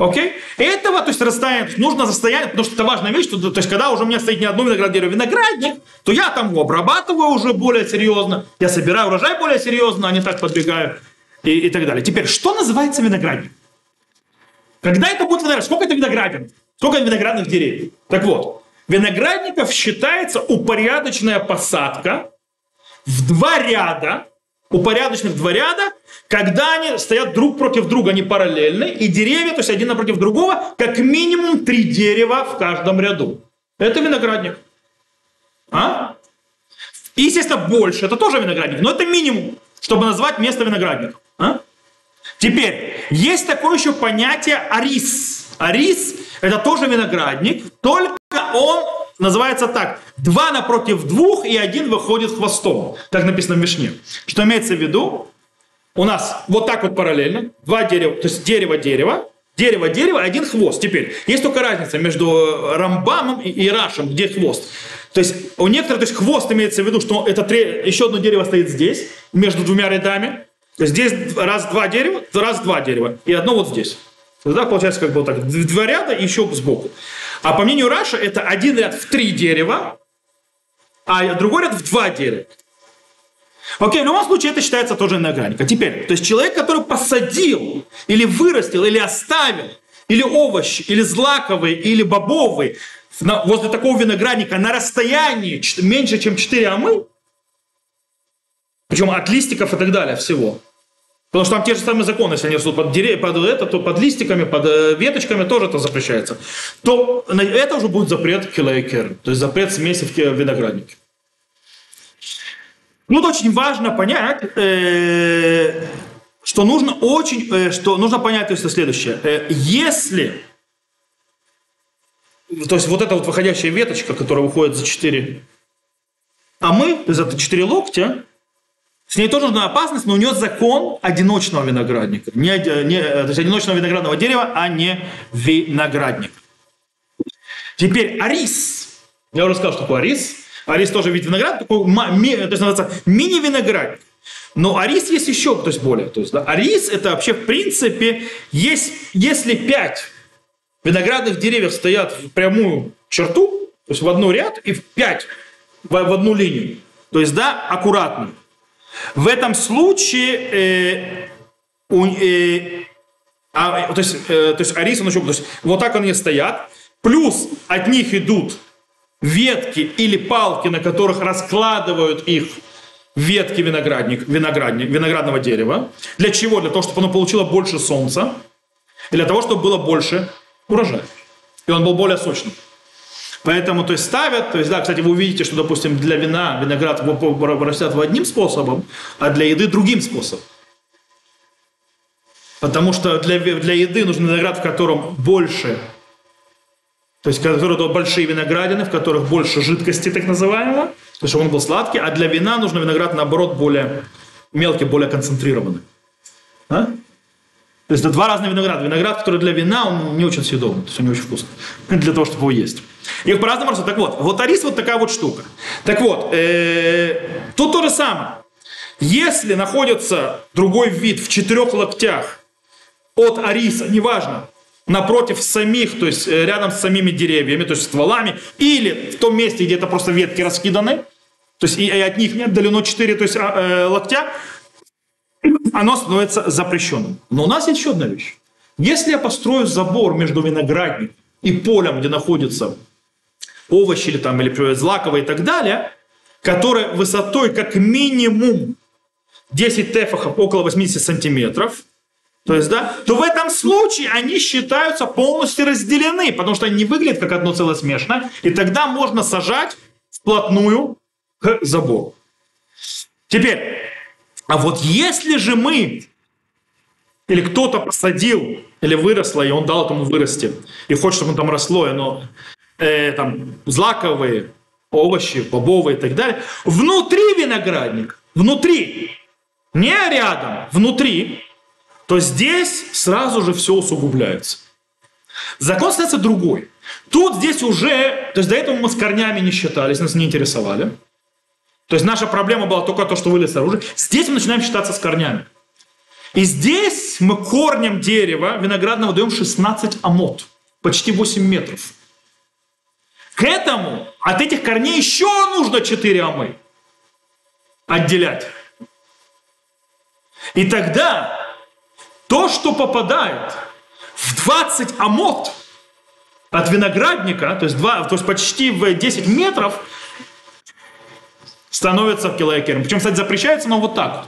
Окей? Этого, то есть расстояние, нужно расстояние, потому что это важная вещь, что, то есть когда уже у меня стоит не одно виноград дерево, виноградник, то я там его обрабатываю уже более серьезно, я собираю урожай более серьезно, а не так подбегаю и, и так далее. Теперь, что называется виноградник? Когда это будет виноград? Сколько это виноградин? Сколько виноградных деревьев? Так вот, виноградников считается упорядоченная посадка в два ряда, упорядоченных два ряда, когда они стоят друг против друга, они параллельны, и деревья, то есть один напротив другого, как минимум три дерева в каждом ряду. Это виноградник. А? И, естественно, больше. Это тоже виноградник, но это минимум, чтобы назвать место виноградника. А? Теперь, есть такое еще понятие арис. Арис – это тоже виноградник, только он называется так. Два напротив двух, и один выходит хвостом. Так написано в Мишне. Что имеется в виду? У нас вот так вот параллельно. Два дерева, то есть дерево-дерево, дерево-дерево, один хвост. Теперь, есть только разница между Рамбамом и Рашем, где хвост. То есть у некоторых, то есть хвост имеется в виду, что это три, еще одно дерево стоит здесь, между двумя рядами. То есть здесь раз два дерева, раз два дерева, и одно вот здесь. Тогда получается как бы вот так, два ряда и еще сбоку. А по мнению Раша, это один ряд в три дерева, а другой ряд в два дерева. Окей, в любом случае это считается тоже виноградник. А теперь, то есть человек, который посадил, или вырастил, или оставил, или овощи, или злаковые, или бобовые, возле такого виноградника на расстоянии меньше, чем 4 амы, причем от листиков и так далее всего, Потому что там те же самые законы, если они растут под, дерев... под это, то под листиками, под э, веточками тоже это запрещается. То это уже будет запрет килоекер, то есть запрет смеси в винограднике. Ну, очень важно понять, э, что нужно очень, э, что нужно понять, то есть следующее. Если, то есть вот эта вот выходящая веточка, которая выходит за 4 а мы, то есть это 4 локтя, с ней тоже нужна опасность, но у нее закон одиночного виноградника. Не, не, то есть одиночного виноградного дерева, а не виноградник. Теперь арис. Я уже сказал, что такое арис. Арис тоже вид виноград, такой, то есть называется мини-виноградник. Но арис есть еще, то есть более. То есть, да, арис это вообще в принципе, есть, если пять виноградных деревьев стоят в прямую черту, то есть в одну ряд и в пять в, в одну линию. То есть, да, аккуратно. В этом случае э, у, э, а, то, есть, э, то есть арис, он еще, то есть вот так они стоят, плюс от них идут ветки или палки, на которых раскладывают их ветки виноградник, виноградник, виноградного дерева. Для чего? Для того, чтобы оно получило больше солнца, и для того, чтобы было больше урожая. И он был более сочным. Поэтому, то есть, ставят, то есть, да, кстати, вы увидите, что, допустим, для вина виноград растят в одним способом, а для еды другим способом. Потому что для, для еды нужен виноград, в котором больше, то есть, которые большие виноградины, в которых больше жидкости, так называемого, то есть, он был сладкий, а для вина нужен виноград, наоборот, более мелкий, более концентрированный. А? То есть это два разных винограда. Виноград, который для вина, он не очень съедобный, то есть он не очень вкусный [laughs] для того, чтобы его есть. Их по-разному Так вот, вот арис вот такая вот штука. Так вот, э, тут то же самое. Если находится другой вид в четырех локтях от ариса, неважно, напротив самих, то есть э, рядом с самими деревьями, то есть стволами, или в том месте, где это просто ветки раскиданы, то есть и, от них нет длину 4 то есть, а, э, локтя, оно становится запрещенным. Но у нас есть еще одна вещь. Если я построю забор между виноградником и полем, где находятся овощи или, там, или злаковые и так далее, которая высотой как минимум 10 тефахов, около 80 сантиметров, то есть, да, то в этом случае они считаются полностью разделены, потому что они не выглядят как одно целое смешно, и тогда можно сажать вплотную к забору. Теперь, а вот если же мы или кто-то посадил, или выросло, и он дал этому вырасти, и хочет, чтобы он там росло, и оно э, там, злаковые, овощи, бобовые и так далее, внутри виноградник, внутри, не рядом, внутри, то здесь сразу же все усугубляется. Закон становится другой. Тут здесь уже, то есть до этого мы с корнями не считались, нас не интересовали. То есть наша проблема была только то, что вылез оружие. Здесь мы начинаем считаться с корнями. И здесь мы корнем дерева виноградного даем 16 амот, почти 8 метров. К этому от этих корней еще нужно 4 амы отделять. И тогда то, что попадает в 20 амот от виноградника, то есть, 2, то есть почти в 10 метров, становится килоекером. Причем, кстати, запрещается но вот так.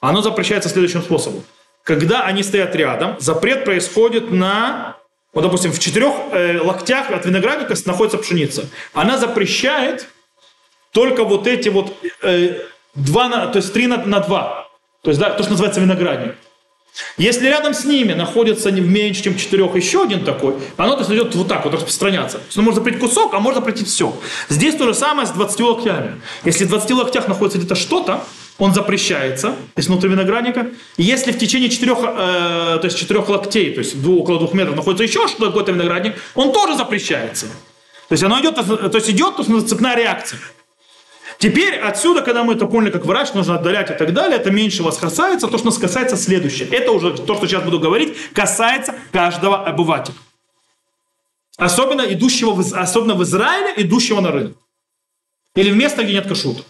Оно запрещается следующим способом. Когда они стоят рядом, запрет происходит на, вот, допустим, в четырех э, локтях от виноградника находится пшеница. Она запрещает только вот эти вот э, два, на, то есть три на, на два. То есть, да, то, что называется виноградник. Если рядом с ними находится не меньше, чем четырех еще один такой, оно то есть идет вот так вот распространяться. То есть, можно запретить кусок, а можно запретить все. Здесь то же самое с 20 локтями. Если в 20 локтях находится где-то что-то, он запрещается, то есть внутри виноградника. И если в течение четырех, э, то есть четырех локтей, то есть двух, около двух метров находится еще что-то, какой-то виноградник, он тоже запрещается. То есть оно идет, то есть идет то есть цепная реакция. Теперь отсюда, когда мы это поняли, как врач, нужно отдалять и так далее, это меньше вас касается. То, что нас касается следующее. Это уже то, что сейчас буду говорить, касается каждого обывателя. Особенно, идущего в, особенно в Израиле, идущего на рынок. Или в место, где нет кашута.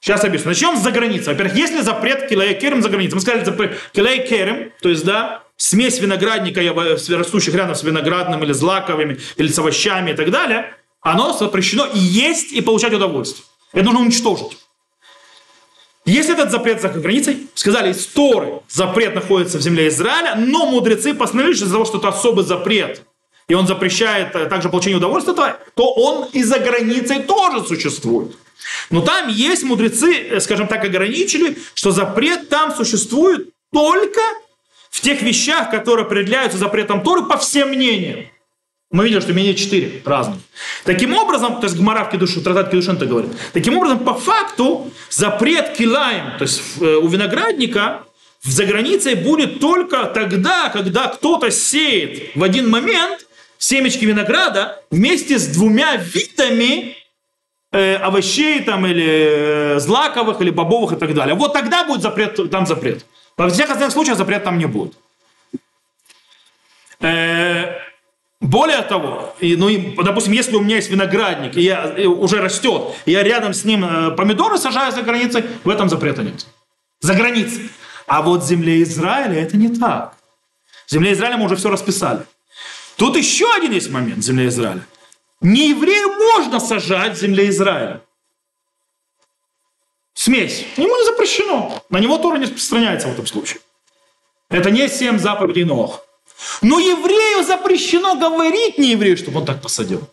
Сейчас объясню. Начнем с заграницы. Во-первых, если запрет килая керем за границей. Мы сказали запрет килая керем, то есть, да, смесь виноградника, растущих рядом с виноградным или злаковыми, или с овощами и так далее, оно запрещено есть, и получать удовольствие. Это нужно уничтожить. Если этот запрет за границей, сказали истории, запрет находится в земле Израиля, но мудрецы постановили, что из-за того, что это особый запрет, и он запрещает э, также получение удовольствия, то он и за границей тоже существует. Но там есть мудрецы, э, скажем так, ограничили, что запрет там существует только в тех вещах, которые определяются запретом Торы по всем мнениям. Мы видели, что мнение четыре разных. Таким образом, то есть Гмара в Кедушу, Тратат Кедушин это говорит. Таким образом, по факту, запрет килаем, то есть э, у виноградника в заграницей будет только тогда, когда кто-то сеет в один момент семечки винограда вместе с двумя видами э, овощей там, или э, злаковых, или бобовых и так далее. Вот тогда будет запрет, там запрет. Во всех остальных случаях запрет там не будет. Э, более того, и, ну, и, допустим, если у меня есть виноградник, и я и уже растет, и я рядом с ним э, помидоры сажаю за границей, в этом запрета нет. За границей. А вот в земле Израиля это не так. В земле Израиля мы уже все расписали. Тут еще один есть момент в земле Израиля. Не еврею можно сажать в земле Израиля. Смесь. Ему не запрещено. На него Тора не распространяется в этом случае. Это не семь заповедей Нох. Но еврею запрещено говорить не еврею, чтобы он так посадил.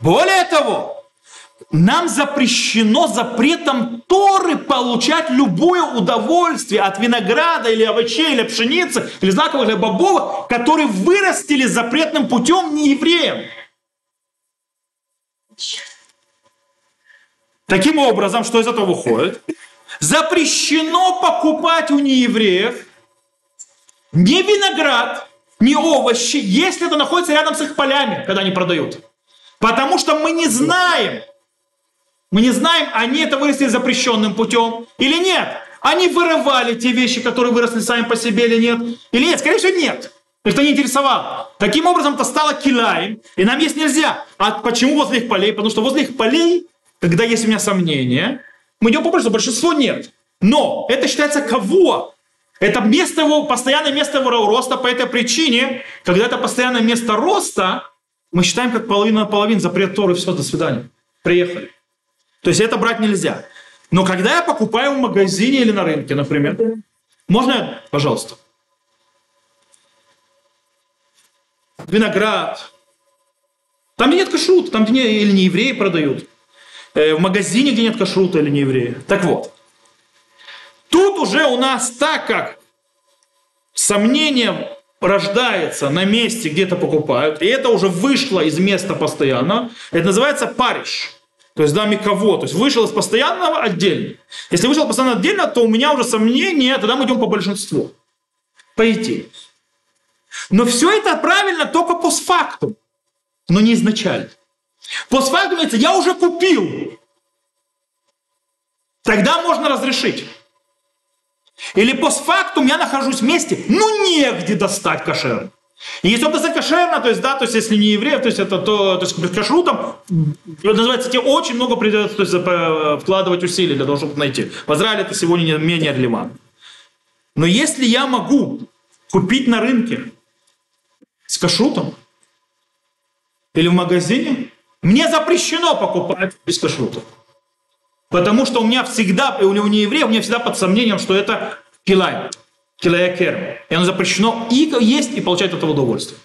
Более того, нам запрещено запретом Торы получать любое удовольствие от винограда или овощей, или пшеницы, или знаковых, или бобовых, которые вырастили запретным путем не евреям. Таким образом, что из этого выходит? Запрещено покупать у неевреев не виноград, не овощи, если это находится рядом с их полями, когда они продают. Потому что мы не знаем, мы не знаем, они это выросли запрещенным путем или нет. Они вырывали те вещи, которые выросли сами по себе или нет. Или нет, скорее всего, нет. Это не интересовало. Таким образом, это стало килаем, и нам есть нельзя. А почему возле их полей? Потому что возле их полей, когда есть у меня сомнения, мы идем по большинству, большинство нет. Но это считается кого? Это место его, постоянное место его роста по этой причине, когда это постоянное место роста, мы считаем как половина на половину, запрет Торы, все, до свидания. Приехали. То есть это брать нельзя. Но когда я покупаю в магазине или на рынке, например, можно, пожалуйста, виноград, там, где нет кашрута, там, где не, или не евреи продают, э, в магазине, где нет кашрута или не евреи. Так вот, Тут уже у нас так как сомнение рождается на месте, где-то покупают, и это уже вышло из места постоянно, это называется париж. То есть, да, кого, то есть вышел из постоянного отдельно. Если вышел постоянно отдельно, то у меня уже сомнение, тогда мы идем по большинству. По идее. Но все это правильно только постфактум, но не изначально. Постфактум это я уже купил. Тогда можно разрешить. Или постфактум я нахожусь в месте, ну негде достать кошер. И если он достать кошерно, то есть, да, то есть, если не евреев, то есть, это то, то есть, кашрутом, называется, тебе очень много придется то есть, вкладывать усилий для того, чтобы найти. В Израиле это сегодня не менее релевантно. Но если я могу купить на рынке с кашрутом или в магазине, мне запрещено покупать без кашрута. Потому что у меня всегда, у него не еврей, у меня всегда под сомнением, что это килай, килаякер. И оно запрещено и есть, и получать от этого удовольствие.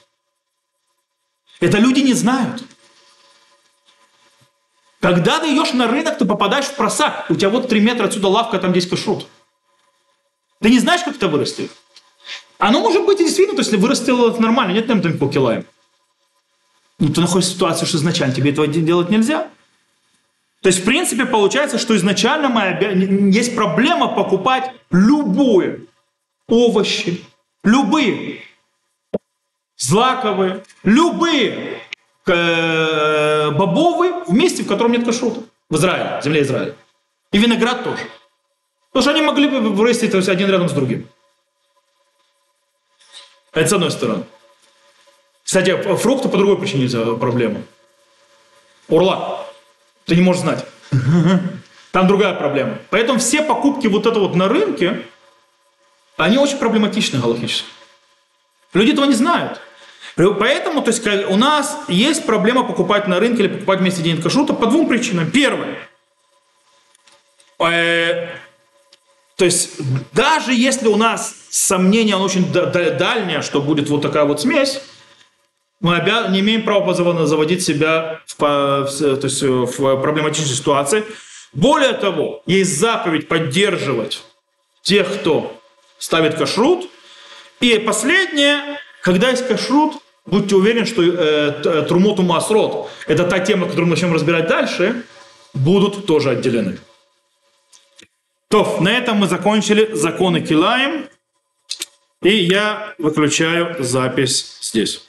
Это люди не знают. Когда ты идешь на рынок, ты попадаешь в просак. У тебя вот три метра отсюда лавка, там здесь кашрут. Ты не знаешь, как это вырастет. Оно может быть и действительно, то есть если вырастило это нормально, нет там по килаем. Ну, ты находишься в ситуации, что изначально тебе этого делать нельзя. То есть, в принципе, получается, что изначально мы обя... есть проблема покупать любые овощи, любые злаковые, любые э, бобовые в месте, в котором нет кашрута. В Израиле, в земле Израиля. И виноград тоже. Потому что они могли бы вырастить то есть, один рядом с другим. Это с одной стороны. Кстати, фрукты по другой причине проблема. Урла. Ты не можешь знать. [laughs] Там другая проблема. Поэтому все покупки вот это вот на рынке, они очень проблематичны галактически. Люди этого не знают. Поэтому то есть, у нас есть проблема покупать на рынке или покупать вместе денег кашрута по двум причинам. Первое. Э, то есть даже если у нас сомнение, оно очень дальнее, что будет вот такая вот смесь, мы обя... не имеем права заводить себя в, то есть, в проблематичной ситуации. Более того, есть заповедь поддерживать тех, кто ставит кашрут. И последнее, когда есть кашрут, будьте уверены, что э, Трумоту Масрот, это та тема, которую мы начнем разбирать дальше, будут тоже отделены. То, на этом мы закончили законы Килаем. И я выключаю запись здесь.